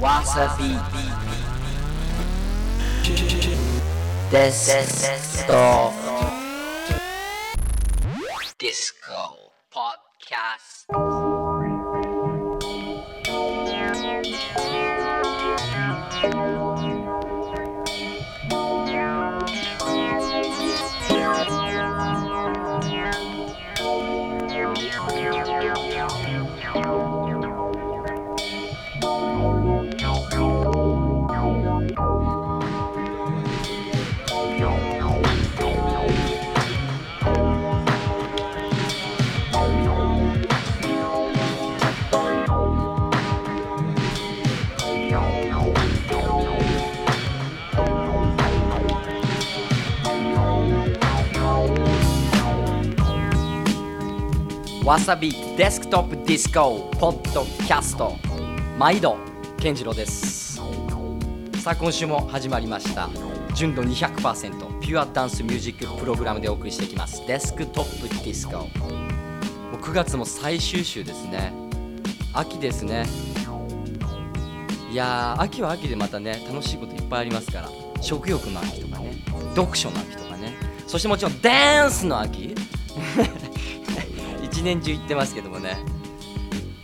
わさびわさびデスクトップディスコポッドキャスト毎度健次郎です。さあ今週も始まりました。純度200%ピュアダンスミュージックプログラムでお送りしていきます。デスクトップディスコもう9月も最終週ですね。秋ですね。いやー秋は秋でまたね楽しいこといっぱいありますから。食欲の秋とかね。読書の秋とかね。そしてもちろんダンスの秋。年中言ってますけどもね。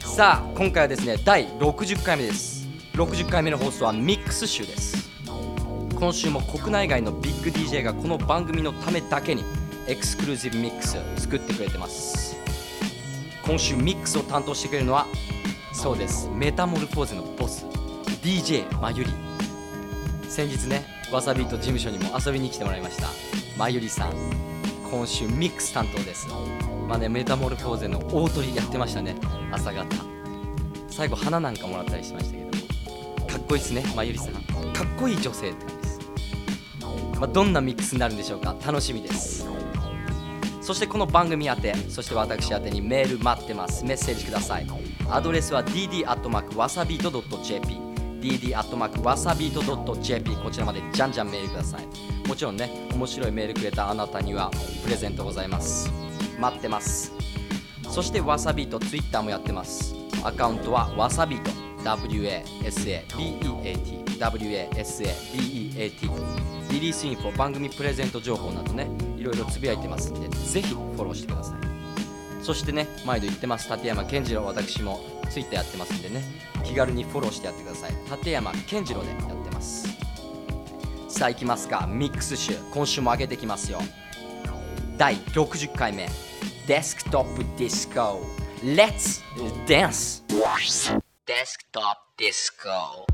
さあ今回はですね第60回目です。60回目の放送はミックス集です。今週も国内外のビッグ DJ がこの番組のためだけにエクスクルーシブミックス作ってくれてます。今週ミックスを担当してくれるのはそうです。メタモルフォーゼのボス DJ まゆり先日ねわさびと事務所にも遊びに来てもらいました。まゆりさん。今週ミックス担当です。まあねメタモルフォーゼの大鳥やってましたね。朝方。最後花なんかもらったりしましたけどかっこいいですねまゆりさん。かっこいい女性って感じです、まあ、どんなミックスになるんでしょうか。楽しみです。そしてこの番組宛てそして私宛てにメール待ってます。メッセージください。アドレスは dd.wasabi.jp dd.wasabi.jp こちらまでじゃんじゃんメールください。もちろんね面白いメールくれたあなたにはプレゼントございます。待ってます。そしてわさびとツイッターもやってます。アカウントはわさびと WASABEAT WASABEAT リリースインフォ番組プレゼント情報などねいろいろつぶやいてますんでぜひフォローしてください。そしてね毎度言ってます立山健次郎私もツイッターやってますんでね気軽にフォローしてやってください。立山健次郎でやってます。さあ行きますかミックス集今週も上げてきますよ。第60回目デスクトップディスコ。Let's dance! デスクトップディスコ。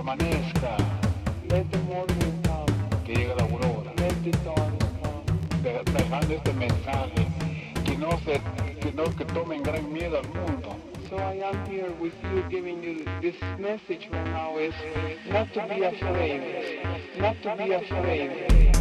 amanezca, Let the morning come. que llegue la aurora, dejando este mensaje, que no se, que no que tomen gran miedo al mundo, So I am here with you giving you this message right now is not to be afraid. Not to be afraid.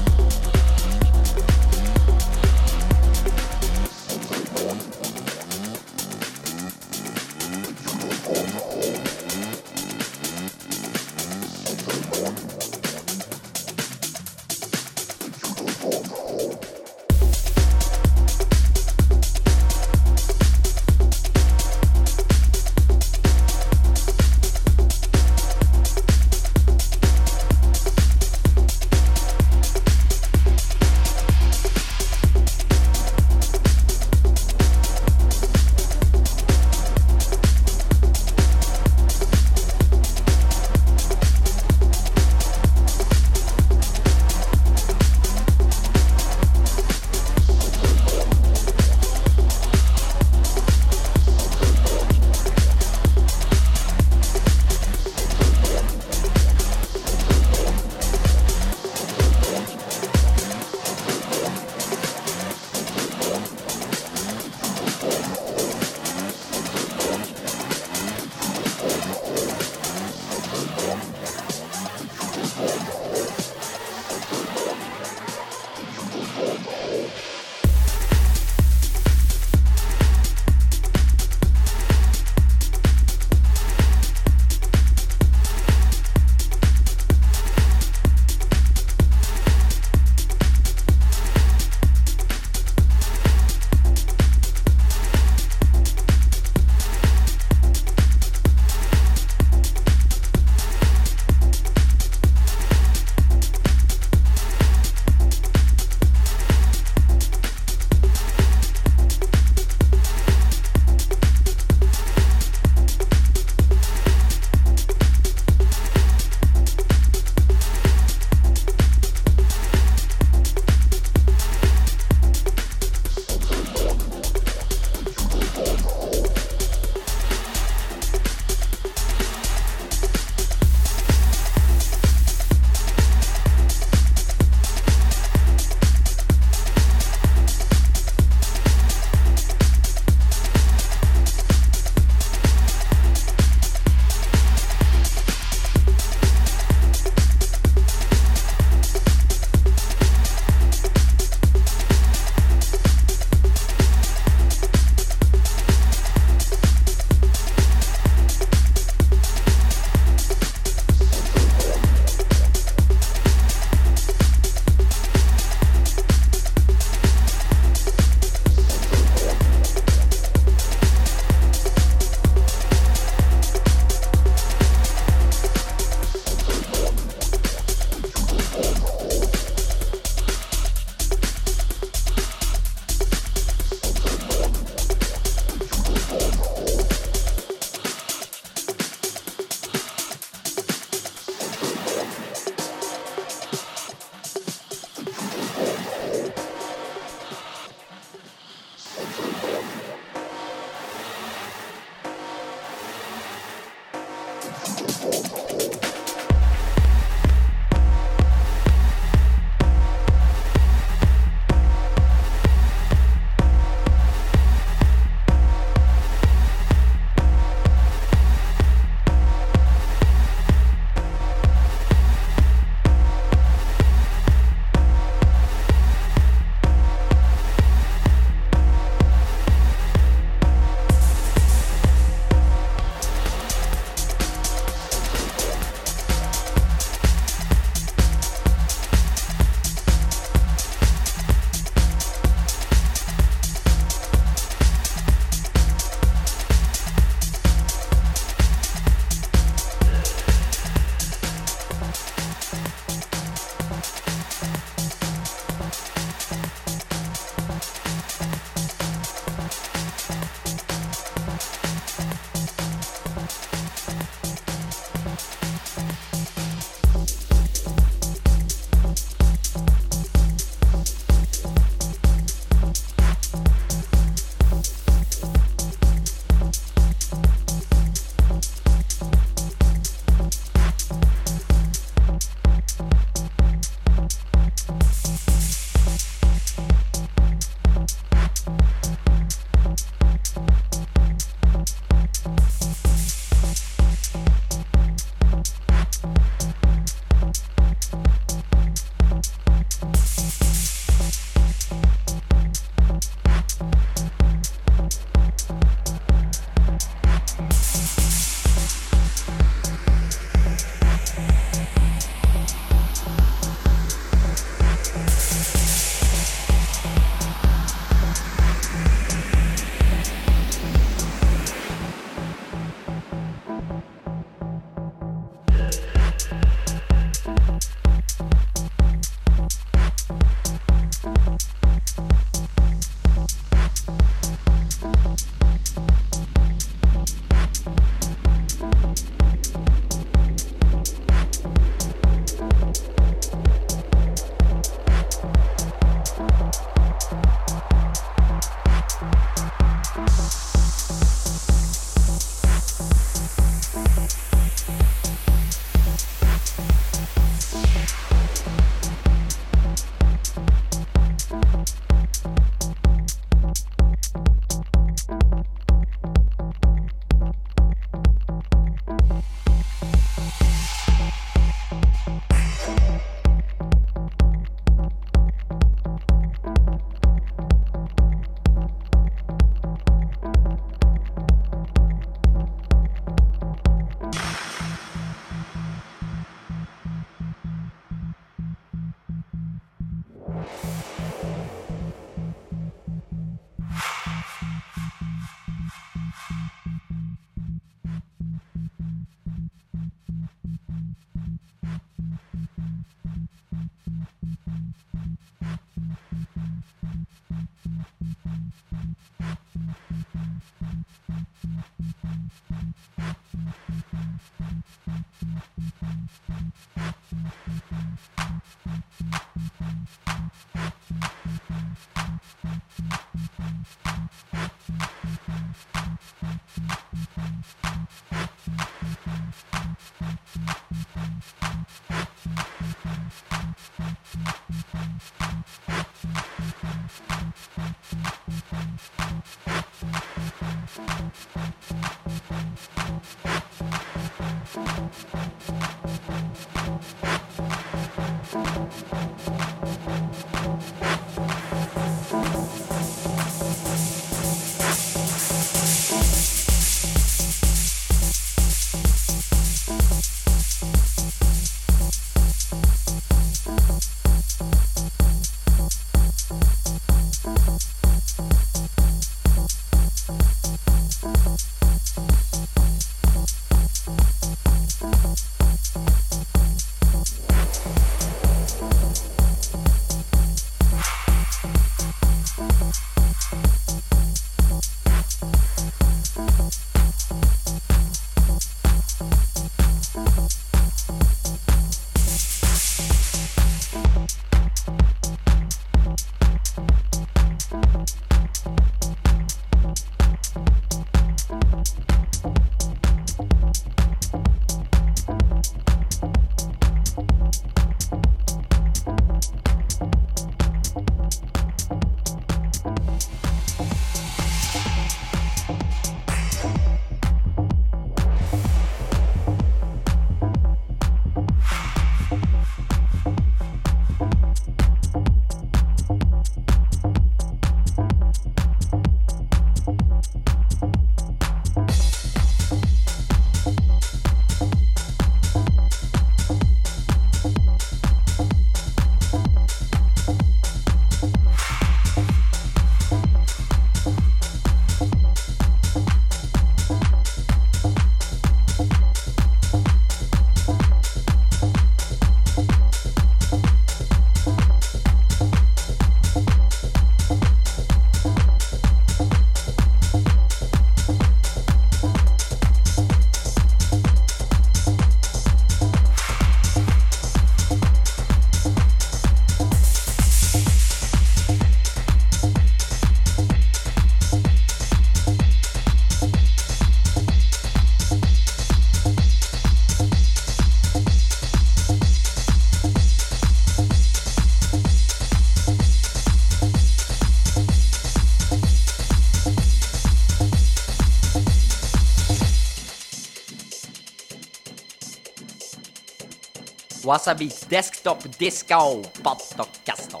わさびデスクトップディスコポッドキャスト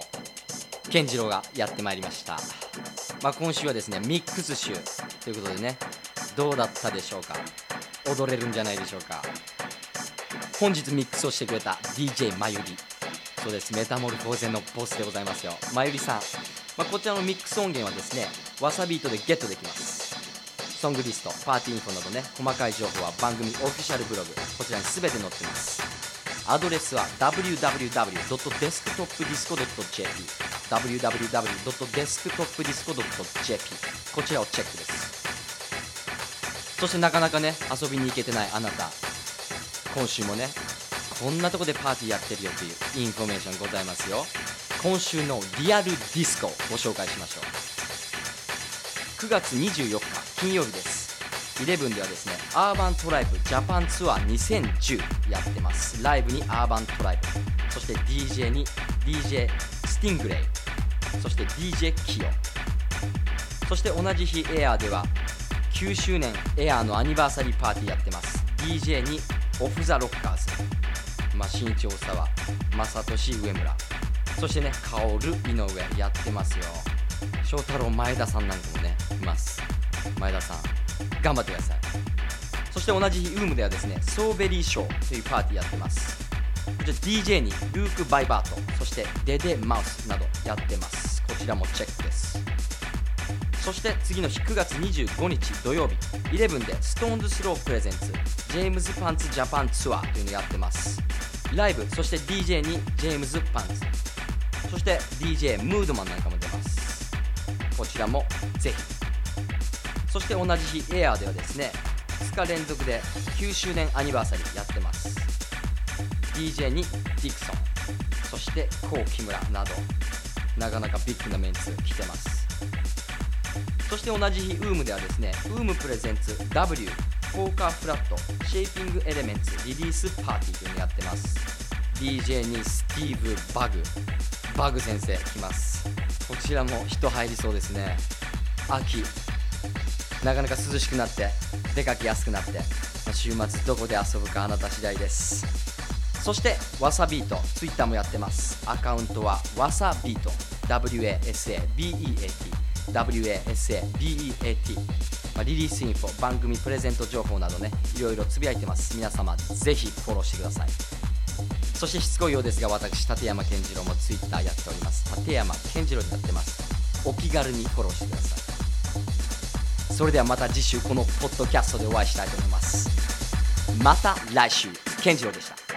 健次郎がやってまいりました、まあ、今週はですねミックス集ということでねどうだったでしょうか？踊れるんじゃないでしょうか？本日ミックスをしてくれた DJ まゆりそうです。メタモルフォーゼのボスでございますよ。まゆりさん、まあ、こちらのミックス音源はですねわさビートでゲットできます。ソングリストパーティーインフォなどね細かい情報は番組オフィシャルブログこちらに全て載ってます。アドレスは www.desktopdisco.jp www.desktopdisco.jp こちらをチェックです。そしてなかなかね遊びに行けてないあなた。今週もねこんなとこでパーティーやってるよというインフォメーションございますよ。今週のリアルディスコをご紹介しましょう。9月24日金曜日です。11ではですねアーバントライブジャパンツアー2010やってます。ライブにアーバントライブそして DJ に DJ スティングレイそして DJ キヨそして同じ日エアーでは9周年エアーのアニバーサリーパーティーやってます。DJ にオフ・ザ・ロッカーズ、まあ、新潮沢正俊上村そしてね薫井上やってますよ。翔太郎前田さんなんかもねいます。前田さん。頑張ってください。そして同じ日ウームではですねソーベリーショーというパーティーやってます。こちら DJ にルーク・バイバートそしてデデ・マウスなどやってます。こちらもチェックです。そして次の日9月25日土曜日11で SixTONES スロープレゼンツジェームズパンツジャパンツアーというのをやってます。ライブそして DJ にジェームズパンツ。そして DJ ムードマンなんかも出ます。こちらもぜひそして同じ日エアーではですね2日連続で9周年アニバーサリーやってます。DJ にディクソンそしてコウ木村などなかなかビッグなメンツ来てます。そして同じ日ウームではですねウームプレゼンツ W ポーカーフラットシェイピングエレメンツリリースパーティーというのをやってます。DJ にスティーブ・バグバグ先生来ます。こちらも人入りそうですね。秋なかなか涼しくなって出かけやすくなって週末どこで遊ぶかあなた次第です。そしてわさビート Twitter もやってます。アカウントはわさビート WASABEAT WASABEAT まあリリースインフォ番組プレゼント情報などねいろいろつぶやいてます。皆様ぜひフォローしてください。そしてしつこいようですが私立山健次郎も Twitter やっております。立山健次郎になってます。お気軽にフォローしてください。それではまた次週このポッドキャストでお会いしたいと思います。また来週。健次郎でした。